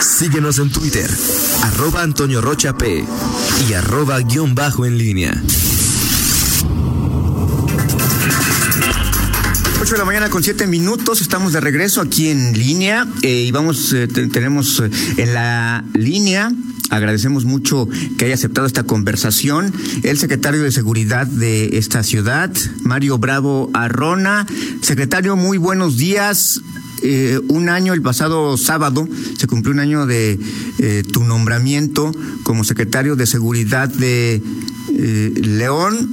Síguenos en Twitter, arroba Antonio Rocha P y arroba guion bajo en línea. 8 de la mañana con 7 minutos, estamos de regreso aquí en línea eh, y vamos, eh, tenemos eh, en la línea Agradecemos mucho que haya aceptado esta conversación. El secretario de Seguridad de esta ciudad, Mario Bravo Arrona. Secretario, muy buenos días. Eh, un año, el pasado sábado, se cumplió un año de eh, tu nombramiento como secretario de Seguridad de eh, León.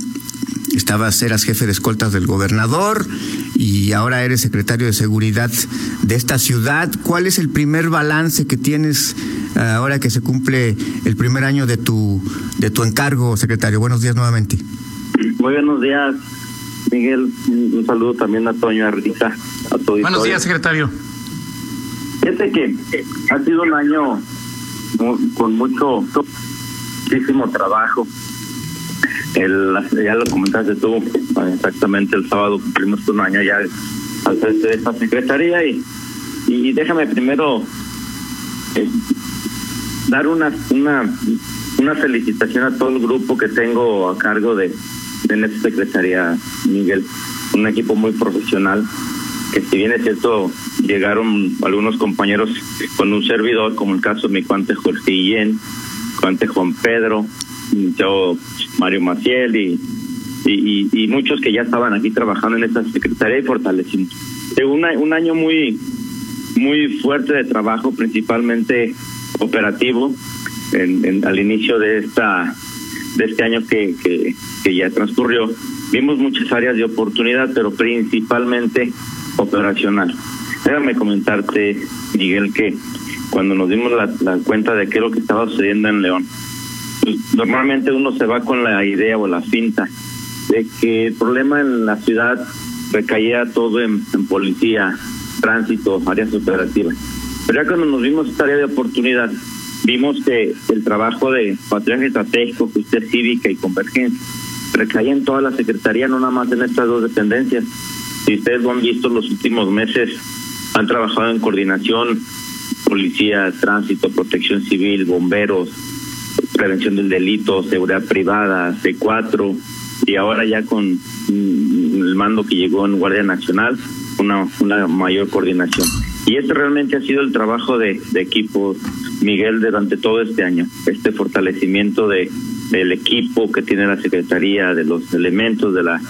Estabas, eras jefe de escoltas del gobernador y ahora eres secretario de Seguridad de esta ciudad. ¿Cuál es el primer balance que tienes ahora que se cumple el primer año de tu, de tu encargo, secretario. Buenos días nuevamente. Muy buenos días, Miguel. Un saludo también a Toño a todo Buenos días, secretario. Fíjate que ha sido un año con mucho, muchísimo trabajo. El, ya lo comentaste tú, exactamente el sábado cumplimos un año ya al frente de esta secretaría y, y déjame primero eh, dar una, una, una felicitación a todo el grupo que tengo a cargo de, de esta secretaría, Miguel. Un equipo muy profesional, que si bien es cierto, llegaron algunos compañeros con un servidor, como el caso de mi cuante Jorge Guillén, cuante Juan Pedro, yo Mario Maciel y, y, muchos que ya estaban aquí trabajando en esta secretaría y fortalecimos. Un, un año muy, muy fuerte de trabajo, principalmente operativo en, al inicio de esta de este año que, que, ya transcurrió. Vimos muchas áreas de oportunidad pero principalmente operacional. Déjame comentarte Miguel que cuando nos dimos la, la cuenta de qué es lo que estaba sucediendo en León pues, normalmente uno se va con la idea o la cinta de que el problema en la ciudad recaía todo en, en policía tránsito áreas operativas. Pero ya cuando nos vimos esta área de oportunidad, vimos que el trabajo de patriaje estratégico, justicia cívica y convergencia recaía en toda la secretaría, no nada más en estas dos dependencias. Si ustedes lo han visto los últimos meses, han trabajado en coordinación, policía, tránsito, protección civil, bomberos, prevención del delito, seguridad privada, C4, y ahora ya con el mando que llegó en Guardia Nacional, una, una mayor coordinación. Y este realmente ha sido el trabajo de, equipo, Miguel, durante todo este año. Este fortalecimiento de del equipo que tiene la Secretaría, de los elementos de la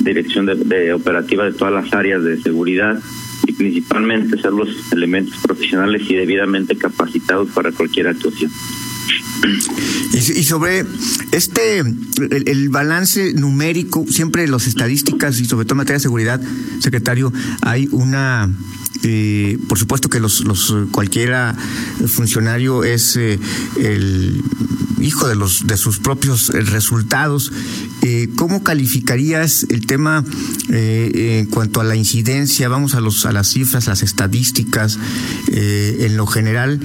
dirección de, operativa de todas las áreas de seguridad y principalmente ser los elementos profesionales y debidamente capacitados para cualquier actuación. Y, sobre este, el, balance numérico, siempre las estadísticas y sobre todo en materia de seguridad, secretario, hay una eh, por supuesto que los, los cualquiera funcionario es eh, el hijo de los de sus propios resultados. Eh, ¿Cómo calificarías el tema en cuanto a la incidencia? Vamos a los a las cifras, las estadísticas. en lo general,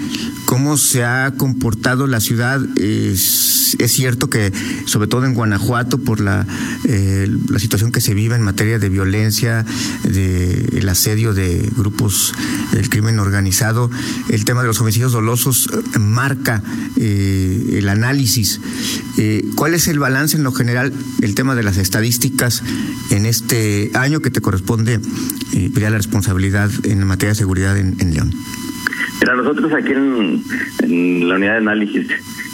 cómo se ha comportado la ciudad. es cierto que, sobre todo en Guanajuato, por la, la situación que se vive en materia de violencia, de el asedio de grupos del crimen organizado, el tema de los homicidios dolosos eh, marca eh, el análisis. Eh, ¿Cuál es el balance en lo general, el tema de las estadísticas en este año que te corresponde eh, la responsabilidad en materia de seguridad en, León? Mira, nosotros aquí en, la unidad de análisis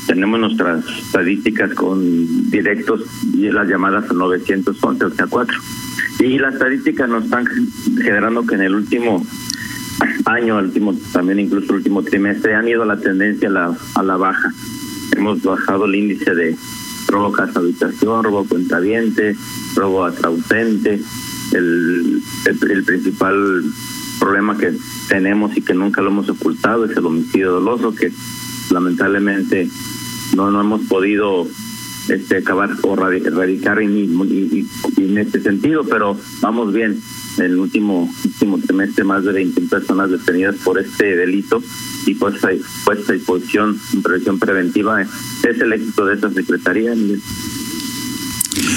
tenemos nuestras estadísticas con directos y las llamadas 911 o sea 4 y las estadísticas nos están generando que en el último año, el último, también incluso el último trimestre, han ido la tendencia a la, a la baja. Hemos bajado el índice de robo casa habitación, robo cuentaviente, robo atrausente. El, el, el, principal problema que tenemos y que nunca lo hemos ocultado es el homicidio doloso, que lamentablemente no, no hemos podido este acabar o erradicar en, en este sentido, pero vamos bien. El último último trimestre más de 20 personas detenidas por este delito y puesta, puesta a disposición en previsión preventiva es el éxito de esta secretaría.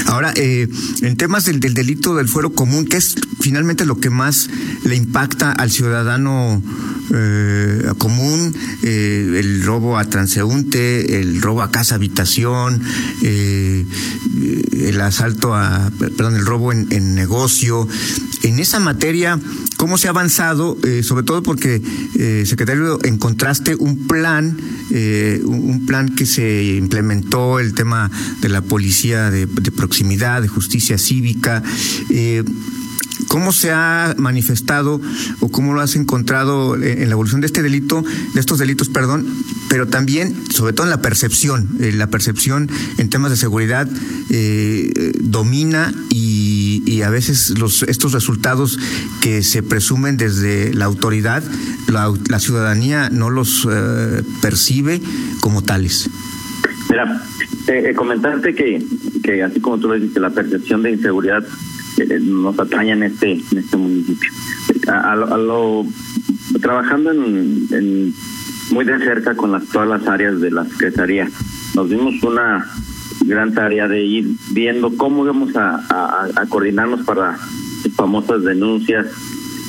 Ahora, eh, en temas del, del, delito del fuero común, que es finalmente lo que más le impacta al ciudadano eh, común, eh, el robo a transeúnte, el robo a casa habitación, eh, el asalto a, perdón, el robo en, negocio. En esa materia, ¿cómo se ha avanzado? Sobre todo porque, secretario, encontraste un plan, eh, un plan que se implementó, el tema de la policía de, de proximidad, de justicia cívica. Eh, ¿Cómo se ha manifestado o cómo lo has encontrado en la evolución de este delito, de estos delitos, perdón, pero también, sobre todo en la percepción, eh, la percepción en temas de seguridad eh, domina y, a veces los estos resultados que se presumen desde la autoridad, la, ciudadanía no los eh, percibe como tales? Mira, eh, comentarte que, que así como tú lo dices, la percepción de inseguridad eh, nos atañe en este en este municipio. A, lo, a lo, trabajando en, muy de cerca con las, todas las áreas de la Secretaría, nos dimos una gran tarea de ir viendo cómo íbamos a, coordinarnos para famosas denuncias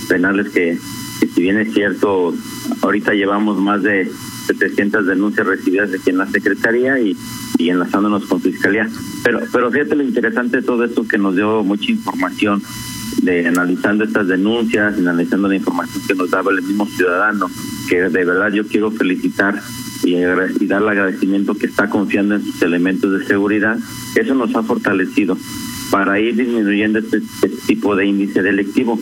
penales que si bien es cierto, ahorita llevamos más de 700 denuncias recibidas aquí en la Secretaría y, y enlazándonos con Fiscalía. Pero, pero fíjate lo interesante todo esto que nos dio mucha información de analizando estas denuncias, analizando la información que nos daba el mismo ciudadano, que de verdad yo quiero felicitar y, y darle agradecimiento que está confiando en sus elementos de seguridad. Eso nos ha fortalecido para ir disminuyendo este, este tipo de índice delictivo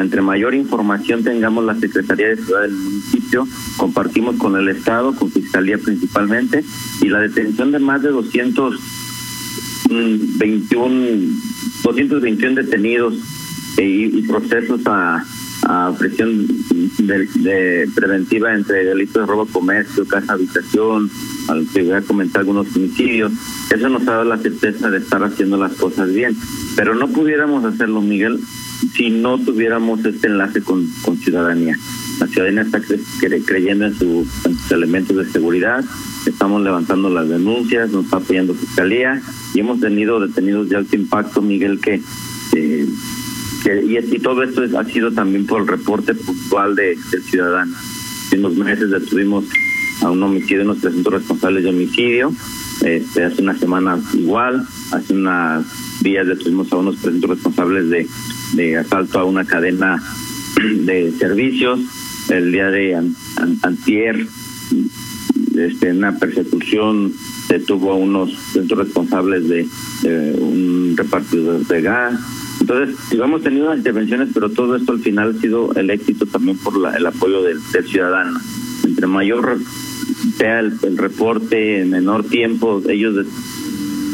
entre mayor información tengamos la Secretaría de Ciudad del municipio, compartimos con el Estado, con Fiscalía principalmente, y la detención de más de 221, 221 detenidos eh, y, procesos a, a presión de, de, preventiva entre delitos de robo comercio, casa habitación, al que voy a comentar algunos homicidios. Eso nos ha dado la certeza de estar haciendo las cosas bien. Pero no pudiéramos hacerlo, Miguel, si no tuviéramos este enlace con, con ciudadanía. La ciudadanía está cre creyendo en, su, en, sus elementos de seguridad, estamos levantando las denuncias, nos está apoyando Fiscalía y hemos tenido detenidos de alto impacto, Miguel, que, eh, y, y, todo esto es, ha sido también por el reporte puntual de, del ciudadano. En unos meses detuvimos a un homicidio, unos presuntos responsables de homicidio, este, hace una semana igual, hace unas días detuvimos a unos presuntos responsables de, de asalto a una cadena de servicios. El día de an, an, antier, este, una persecución detuvo a unos responsables de, un repartidor de gas. Entonces, hemos tenido intervenciones, pero todo esto al final ha sido el éxito también por la, el apoyo del, del ciudadano. Entre mayor sea el, el, reporte en menor tiempo, ellos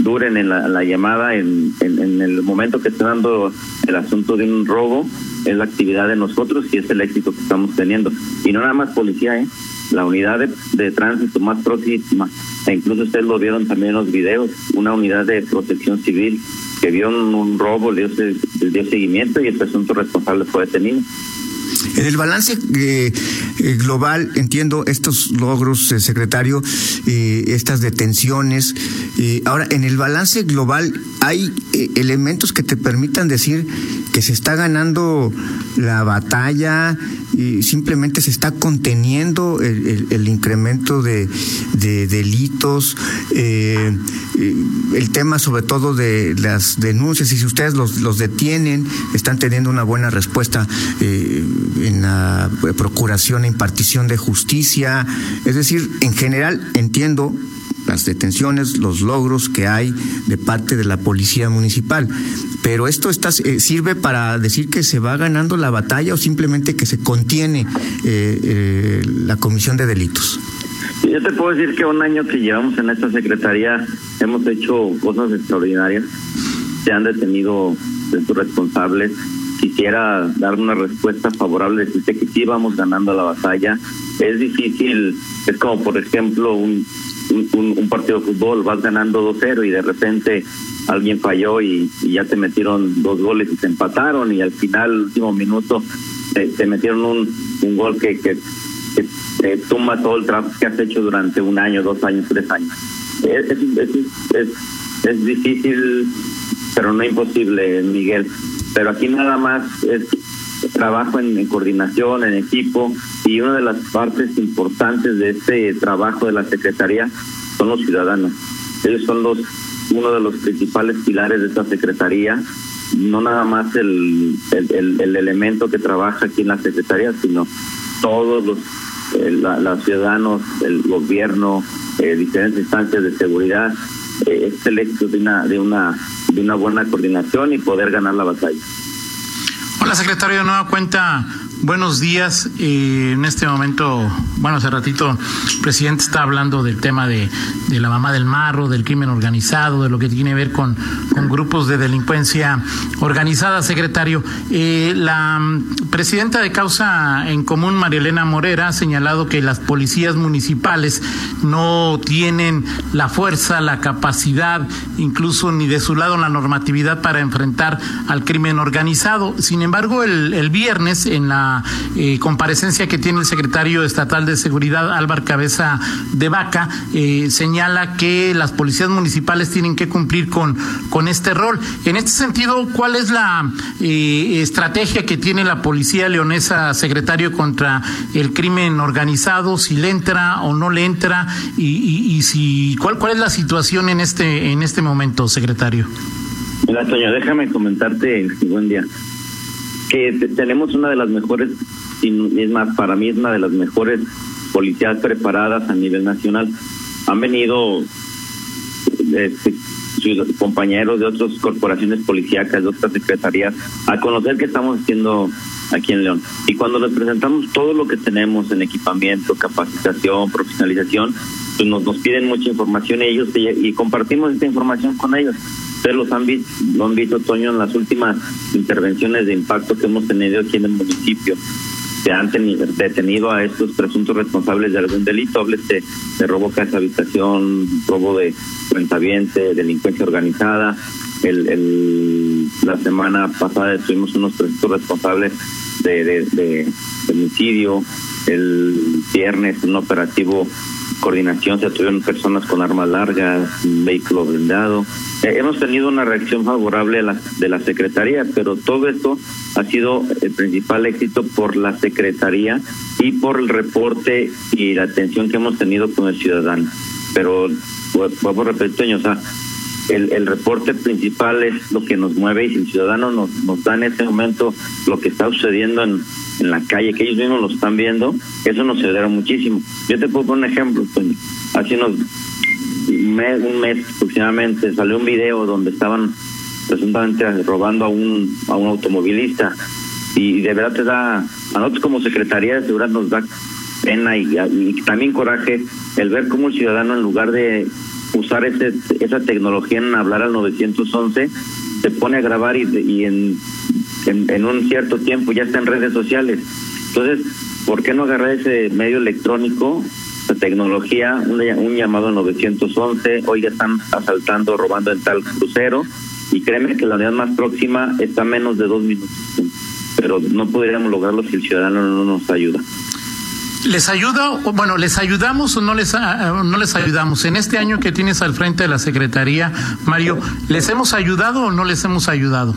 duren en la, la llamada, en, en, en, el momento que esté dando el asunto de un robo, es la actividad de nosotros y es el éxito que estamos teniendo. Y no nada más policía, ¿eh? la unidad de, de tránsito más próxima, e incluso ustedes lo vieron también en los videos, una unidad de protección civil que vio un, robo, le dio, le dio seguimiento y el presunto responsable fue detenido. En el balance eh, global, entiendo estos logros, eh, secretario, eh, estas detenciones. ahora, en el balance global, ¿hay elementos que te permitan decir que se está ganando la batalla y simplemente se está conteniendo el, incremento de, de delitos? el tema, sobre todo, de las denuncias, y si ustedes los, los detienen, están teniendo una buena respuesta en la procuración e impartición de justicia. Es decir, en general entiendo las detenciones, los logros que hay de parte de la policía municipal. Pero esto está, eh, sirve para decir que se va ganando la batalla o simplemente que se contiene eh, eh, la comisión de delitos. Yo te puedo decir que un año que llevamos en esta secretaría hemos hecho cosas extraordinarias. Se han detenido sus responsables, quisiera dar una respuesta favorable, decirte que sí vamos ganando la batalla. Es difícil, es como por ejemplo un, un, partido de fútbol, vas ganando 2-0 y de repente alguien falló y, ya te metieron dos goles y te empataron y al final, último minuto, te, metieron un, un gol que, que, te tumba todo el trabajo que has hecho durante un año, dos años, tres años. Es, es, es, es difícil, pero no imposible, Miguel pero aquí nada más es trabajo en, coordinación, en equipo, y una de las partes importantes de este trabajo de la Secretaría son los ciudadanos. Ellos son los uno de los principales pilares de esta Secretaría, no nada más el, el, el, elemento que trabaja aquí en la Secretaría, sino todos los, los ciudadanos, el gobierno, eh, diferentes instancias de seguridad, eh, el éxito de una, de, una, de una buena coordinación y poder ganar la batalla. Hola, secretario de Nueva Cuenta. Buenos días. Eh, en este momento, bueno, hace ratito el presidente está hablando del tema de, de, la mamá del marro, del crimen organizado, de lo que tiene que ver con, con grupos de delincuencia organizada, secretario. Eh, la mm, presidenta de Causa en Común, María Elena Morera, ha señalado que las policías municipales no tienen la fuerza, la capacidad, incluso ni de su lado la normatividad para enfrentar al crimen organizado. Sin embargo, el, el viernes en la eh, comparecencia que tiene el secretario estatal de Seguridad, Álvaro Cabeza de Vaca, eh, señala que las policías municipales tienen que cumplir con, con este rol. En este sentido, ¿cuál es la eh, estrategia que tiene la policía leonesa, secretario, contra el crimen organizado? Si le entra o no le entra y, si cuál cuál es la situación en este en este momento, secretario. Mira, Toño, déjame comentarte, buen día que tenemos una de las mejores, y es más, para mí es una de las mejores policías preparadas a nivel nacional. Han venido este, sus compañeros de otras corporaciones policíacas, de otras secretarías, a conocer qué estamos haciendo aquí en León. Y cuando les presentamos todo lo que tenemos en equipamiento, capacitación, profesionalización, pues nos, nos piden mucha información ellos y compartimos esta información con ellos. Ustedes los han visto, lo han visto, Toño, en las últimas intervenciones de impacto que hemos tenido aquí en el municipio. Se han tenido, detenido a estos presuntos responsables de algún delito, háblese de robo casa habitación, robo de cuentaviente, delincuencia organizada. El, el, la semana pasada tuvimos unos presuntos responsables de, de, de homicidio. El viernes un operativo coordinación se tuvieron personas con armas largas, vehículo blindado. Eh, hemos tenido una reacción favorable de la, de la Secretaría, pero todo esto ha sido el principal éxito por la Secretaría y por el reporte y la atención que hemos tenido con el ciudadano. Pero, vamos a repetir, o sea, el, el reporte principal es lo que nos mueve y si el ciudadano nos, nos da en ese momento lo que está sucediendo en, en la calle, que ellos mismos lo están viendo, eso nos ayudará muchísimo. Yo te puedo poner un ejemplo, Hace unos mes, un mes aproximadamente salió un video donde estaban presuntamente robando a un, a un automovilista y de verdad te da, a nosotros como Secretaría de Seguridad nos da pena y, y también coraje el ver cómo el ciudadano en lugar de usar ese, esa tecnología en hablar al 911 se pone a grabar y, y en en, un cierto tiempo ya está en redes sociales. Entonces, ¿por qué no agarrar ese medio electrónico, la tecnología, un, un llamado 911? Hoy ya están asaltando, robando en tal crucero. Y créeme que la unidad más próxima está menos de dos minutos. Pero no podríamos lograrlo si el ciudadano no nos ayuda. ¿Les ayuda, bueno, les ayudamos o no les, no les ayudamos? En este año que tienes al frente de la Secretaría, Mario, ¿les hemos ayudado o no les hemos ayudado?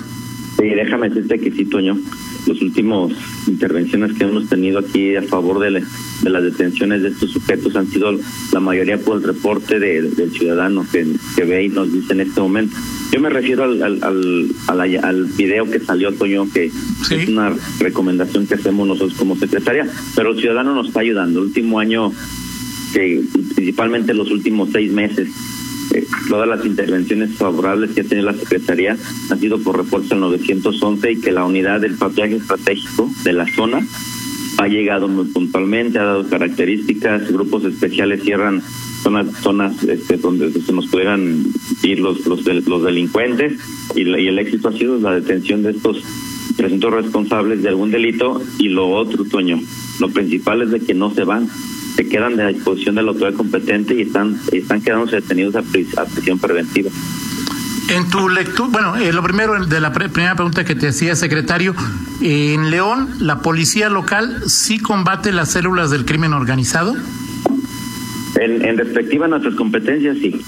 Sí, déjame decirte que sí, Toño. Los últimos intervenciones que hemos tenido aquí a favor de, de las detenciones de estos sujetos han sido la mayoría por el reporte de, del ciudadano que, que ve y nos dice en este momento. Yo me refiero al, al, al, al video que salió, Toño, que es una recomendación que hacemos nosotros como secretaria, pero el ciudadano nos está ayudando. El último año, que principalmente los últimos seis meses, eh, todas las intervenciones favorables que ha tenido la Secretaría han sido por reportes al 911 y que la unidad del patrullaje estratégico de la zona ha llegado muy puntualmente, ha dado características, grupos especiales cierran zonas, zonas este, donde se nos pudieran ir los, los, los delincuentes y, y el éxito ha sido la detención de estos presuntos responsables de algún delito y lo otro, Toño, lo principal es de que no se van, se quedan de la disposición de la autoridad competente y están, están quedándose detenidos a, prisión preventiva. En tu lectura, bueno, eh, lo primero de la primera pregunta que te hacía, secretario, en León, ¿la policía local sí combate las células del crimen organizado? En, en respectiva a nuestras competencias, sí.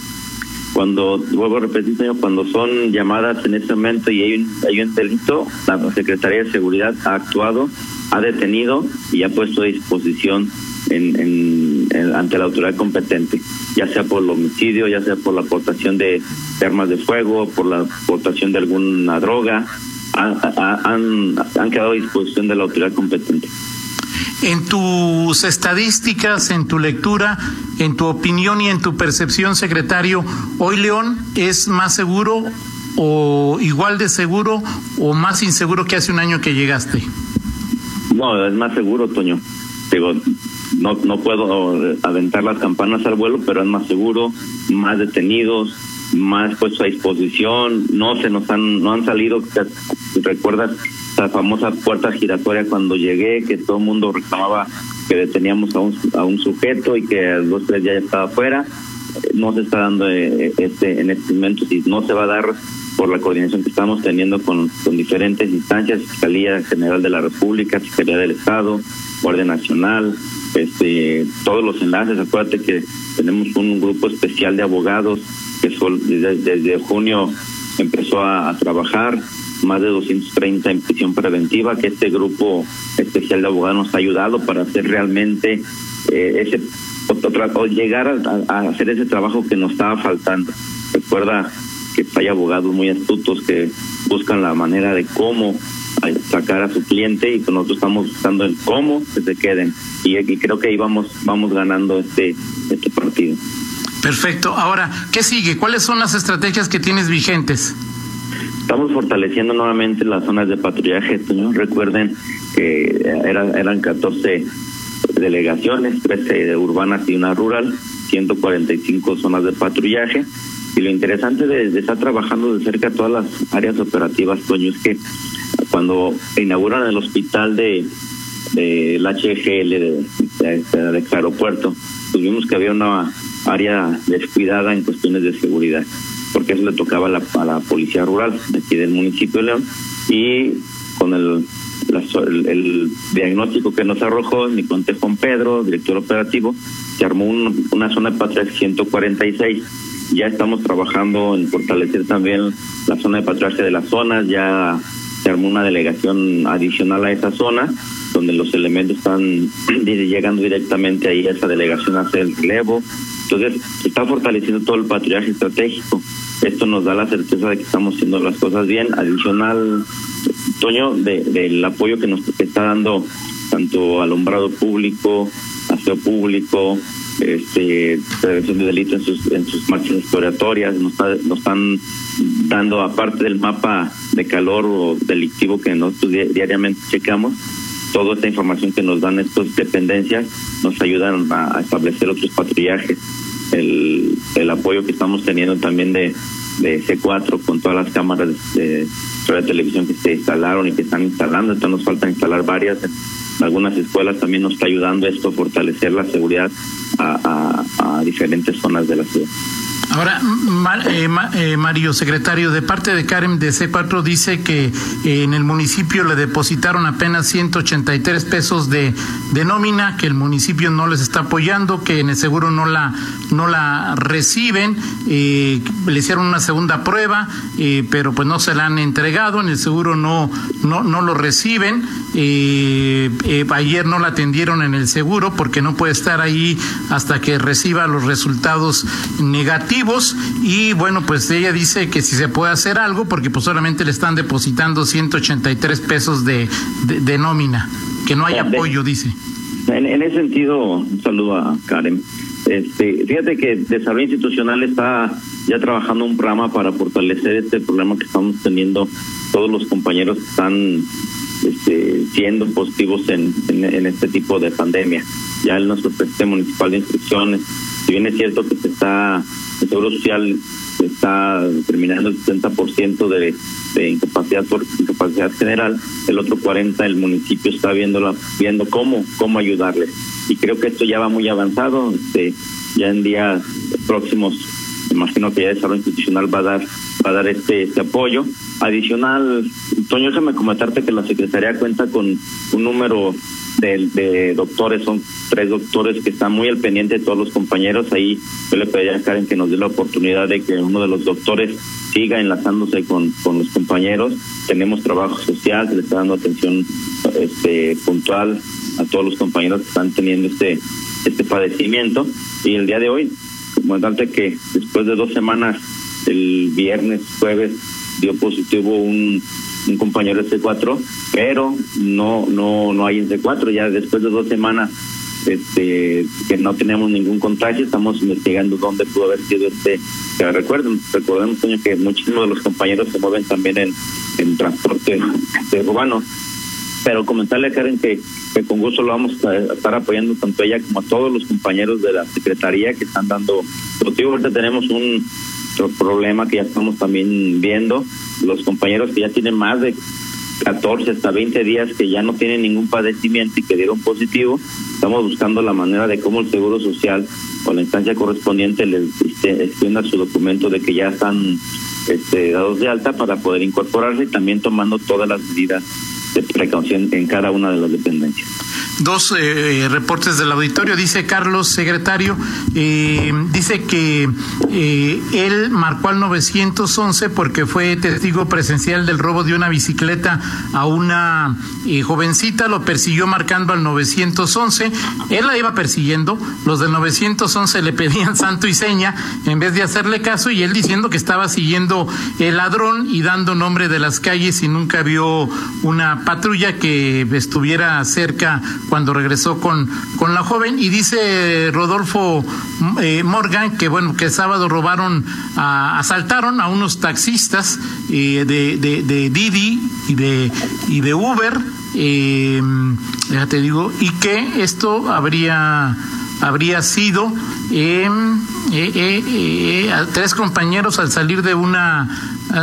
cuando, vuelvo a repetir, cuando son llamadas en ese momento y hay un, hay un delito, la Secretaría de Seguridad ha actuado, ha detenido y ha puesto a disposición en, ante la autoridad competente, ya sea por el homicidio, ya sea por la aportación de, armas de fuego, por la aportación de alguna droga, han, han quedado a disposición de la autoridad competente. En tus estadísticas, en tu lectura, en tu opinión y en tu percepción, secretario, ¿hoy León es más seguro o igual de seguro o más inseguro que hace un año que llegaste? No, es más seguro, Toño. Digo, no, no puedo aventar las campanas al vuelo, pero es más seguro, más detenidos, más puestos a disposición, no se nos han, no han salido, recuerdas la famosa puerta giratoria cuando llegué, que todo el mundo reclamaba que deteníamos a un, a un sujeto y que a dos tres ya estaba afuera, no se está dando eh, este en este momento, y no se va a dar por la coordinación que estamos teniendo con, con diferentes instancias, Fiscalía General de la República, Fiscalía del Estado, Guardia Nacional, este, todos los enlaces, acuérdate que tenemos un grupo especial de abogados que desde, junio empezó a, trabajar, más de 230 en prisión preventiva, que este grupo especial de abogados nos ha ayudado para hacer realmente eh, ese o llegar a, hacer ese trabajo que nos estaba faltando. Recuerda que hay abogados muy astutos que buscan la manera de cómo sacar a su cliente y nosotros estamos buscando el cómo que se queden y, y creo que ahí vamos vamos ganando este este partido. Perfecto. Ahora, ¿qué sigue? ¿Cuáles son las estrategias que tienes vigentes? Estamos fortaleciendo nuevamente las zonas de patrullaje. Recuerden que eran, eran 14 delegaciones, 13 urbanas y una rural, 145 zonas de patrullaje. Y lo interesante de, estar trabajando de cerca todas las áreas operativas, Toño, es que cuando inauguran el hospital de del HGL de, aeropuerto, pues vimos que había una área descuidada en cuestiones de seguridad, porque eso le tocaba a la, policía rural de aquí del municipio de León y con el, el, diagnóstico que nos arrojó mi conte Juan Pedro, director operativo, se armó una zona de patrullaje 146. Ya estamos trabajando en fortalecer también la zona de patrullaje de las zonas, ya se armó una delegación adicional a esa zona donde los elementos están llegando directamente ahí a esa delegación a hacer el relevo. Entonces, se está fortaleciendo todo el patrullaje estratégico. Esto nos da la certeza de que estamos haciendo las cosas bien. Adicional, Toño, de, del apoyo que nos está dando tanto alumbrado público, aseo público, este, prevención de delitos en sus, en sus marchas exploratorias, nos, nos están dando, aparte del mapa de calor o delictivo que nosotros diariamente checamos, toda esta información que nos dan estas dependencias nos ayudan a, establecer otros patrullajes. El, el apoyo que estamos teniendo también de, de C4 con todas las cámaras de, televisión que se instalaron y que están instalando, entonces nos falta instalar varias. En algunas escuelas también nos está ayudando esto a fortalecer la seguridad a diferentes zonas de la ciudad. Ahora, eh, eh, Mario, secretario, de parte de Karen de C4 dice que eh, en el municipio le depositaron apenas 183 pesos de, nómina, que el municipio no les está apoyando, que en el seguro no la, no la reciben, le hicieron una segunda prueba, pero pues no se la han entregado, en el seguro no, no, no lo reciben, ayer no la atendieron en el seguro porque no puede estar ahí hasta que reciba los resultados negativos y bueno, pues ella dice que si se puede hacer algo porque pues solamente le están depositando 183 pesos de, de, nómina, que no hay apoyo, dice. En, en, ese sentido, un saludo a Karen. Este, fíjate que Desarrollo Institucional está ya trabajando un programa para fortalecer este problema que estamos teniendo todos los compañeros que están este, siendo positivos en, en, este tipo de pandemia. Ya en nuestro presidente municipal de instrucciones, si bien es cierto que se está el Seguro Social está determinando el 70% de, de incapacidad por incapacidad general, el otro 40 el municipio está viendo viendo cómo cómo ayudarles y creo que esto ya va muy avanzado, este ya en días próximos imagino que ya el desarrollo institucional va a dar va a dar este este apoyo adicional Toño déjame comentarte que la secretaría cuenta con un número de, doctores, son tres doctores que están muy al pendiente de todos los compañeros. Ahí yo le pediría a Karen que nos dé la oportunidad de que uno de los doctores siga enlazándose con, con los compañeros. Tenemos trabajo social, se le está dando atención este, puntual a todos los compañeros que están teniendo este, este padecimiento. Y el día de hoy, comandante, que después de dos semanas, el viernes, jueves, dio positivo un un compañero de C4, pero no no no hay en C4. Ya después de dos semanas este que no tenemos ningún contagio, estamos investigando dónde pudo haber sido este. Recuerden, recordemos que muchísimos de los compañeros se mueven también en, en transporte urbano. Pero comentarle a Karen que, que con gusto lo vamos a estar apoyando tanto ella como a todos los compañeros de la Secretaría que están dando motivo. Ahorita tenemos un problema que ya estamos también viendo, los compañeros que ya tienen más de 14 hasta 20 días que ya no tienen ningún padecimiento y que dieron positivo, estamos buscando la manera de cómo el Seguro Social o la instancia correspondiente les este, extienda su documento de que ya están este, dados de alta para poder incorporarse y también tomando todas las medidas precaución en cada una de las dependencias dos eh, reportes del auditorio. Dice Carlos, secretario, eh, dice que eh, él marcó al 911 porque fue testigo presencial del robo de una bicicleta a una jovencita, lo persiguió marcando al 911. Él la iba persiguiendo, los del 911 le pedían santo y seña en vez de hacerle caso y él diciendo que estaba siguiendo el ladrón y dando nombre de las calles y nunca vio una patrulla que estuviera cerca cuando regresó con, con la joven. Y dice Rodolfo eh, Morgan que bueno que el sábado robaron asaltaron a unos taxistas eh, de, de, Didi y de y de Uber. Eh, ya te digo y que esto habría habría sido eh, tres compañeros al salir de una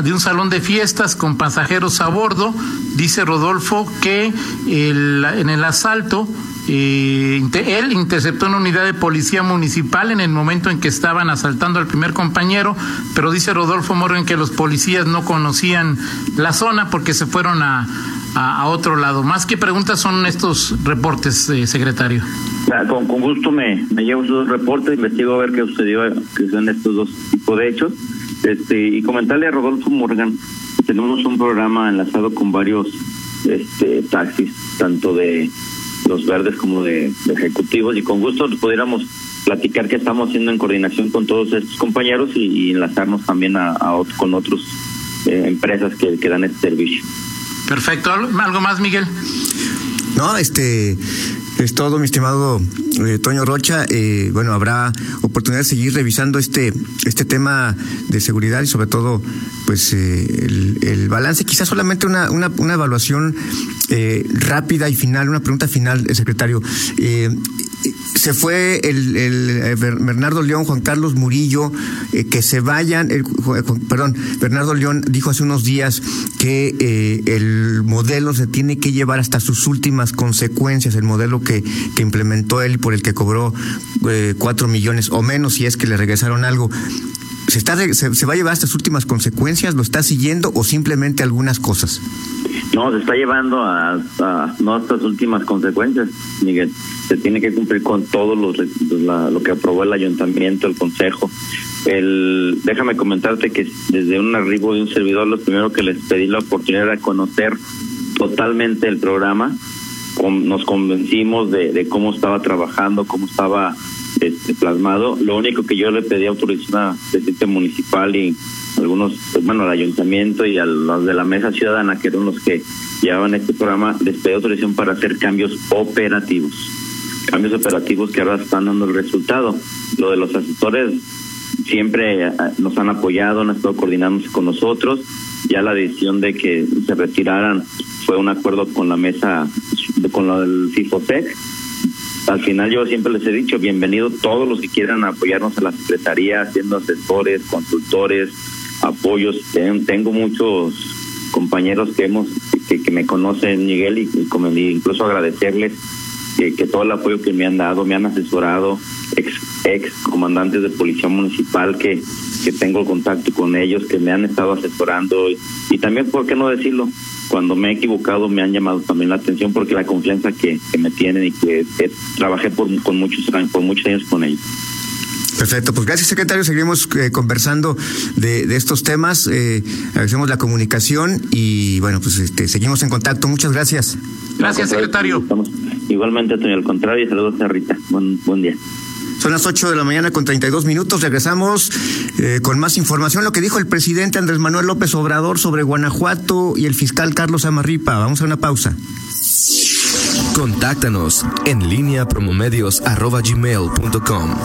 de un salón de fiestas con pasajeros a bordo. Dice Rodolfo que en el asalto eh, él interceptó una unidad de policía municipal en el momento en que estaban asaltando al primer compañero, pero dice Rodolfo Morgan que los policías no conocían la zona porque se fueron a, a, otro lado. Más que preguntas son estos reportes, eh, secretario. Con, con gusto me, llevo esos reportes, investigo a ver qué sucedió, que son estos dos tipos de hechos. Este, y comentarle a Rodolfo Morgan, tenemos un programa enlazado con varios este, taxis, tanto de los verdes como de, ejecutivos, y con gusto pudiéramos platicar qué estamos haciendo en coordinación con todos estos compañeros y, enlazarnos también a, con otras eh, empresas que, que dan este servicio. Perfecto. ¿Algo más, Miguel? No, este es todo, mi estimado eh, Toño Rocha. Eh, bueno, habrá oportunidad de seguir revisando este, este tema de seguridad y sobre todo, pues, eh, el, balance. Quizás solamente una, una, una evaluación rápida y final, una pregunta final, secretario se fue el, el, Bernardo León, Juan Carlos Murillo, que se vayan, el, perdón, Bernardo León dijo hace unos días que eh, el modelo se tiene que llevar hasta sus últimas consecuencias, el modelo que, implementó él por el que cobró eh, cuatro millones o menos si es que le regresaron algo. ¿Se, está, se, va a llevar hasta sus últimas consecuencias? ¿Lo está siguiendo o simplemente algunas cosas? No, se está llevando a, a no hasta sus últimas consecuencias, Miguel. Se tiene que cumplir con todo lo, lo que aprobó el ayuntamiento, el consejo. El, déjame comentarte que desde un arribo de un servidor, lo primero que les pedí la oportunidad era conocer totalmente el programa. Nos convencimos de, de cómo estaba trabajando, cómo estaba este, plasmado. Lo único que yo le pedí autorización a presidente municipal y algunos, pues, bueno, al ayuntamiento y a los de la mesa ciudadana, que eran los que llevaban este programa, les pedí autorización para hacer cambios operativos. Cambios operativos que ahora están dando el resultado. Lo de los asesores siempre eh, nos han apoyado, han estado coordinándose con nosotros. Ya la decisión de que se retiraran fue un acuerdo con la mesa, con del CIFOTEC. Al final yo siempre les he dicho, bienvenido todos los que quieran apoyarnos a la Secretaría, siendo asesores, consultores, apoyos. Tengo muchos compañeros que hemos que, me conocen, Miguel, y, y incluso agradecerles que, que, todo el apoyo que me han dado, me han asesorado, ex, ex comandantes de policía municipal que, que tengo contacto con ellos, que me han estado asesorando y, también, ¿por qué no decirlo? Cuando me he equivocado me han llamado también la atención porque la confianza que, que me tienen y que, que trabajé por, con muchos, por muchos años con ellos. Perfecto, pues gracias secretario, seguiremos eh, conversando de, de, estos temas, eh, agradecemos la comunicación y bueno, pues este, seguimos en contacto, muchas gracias. Gracias secretario. Estamos, igualmente, Antonio, al contrario, y saludos a Rita, buen, buen día. Son las 8 de la mañana con 32 minutos. Regresamos eh, con más información. Lo que dijo el presidente Andrés Manuel López Obrador sobre Guanajuato y el fiscal Carlos Amarripa. Vamos a una pausa. Contáctanos en línea promomedios.com.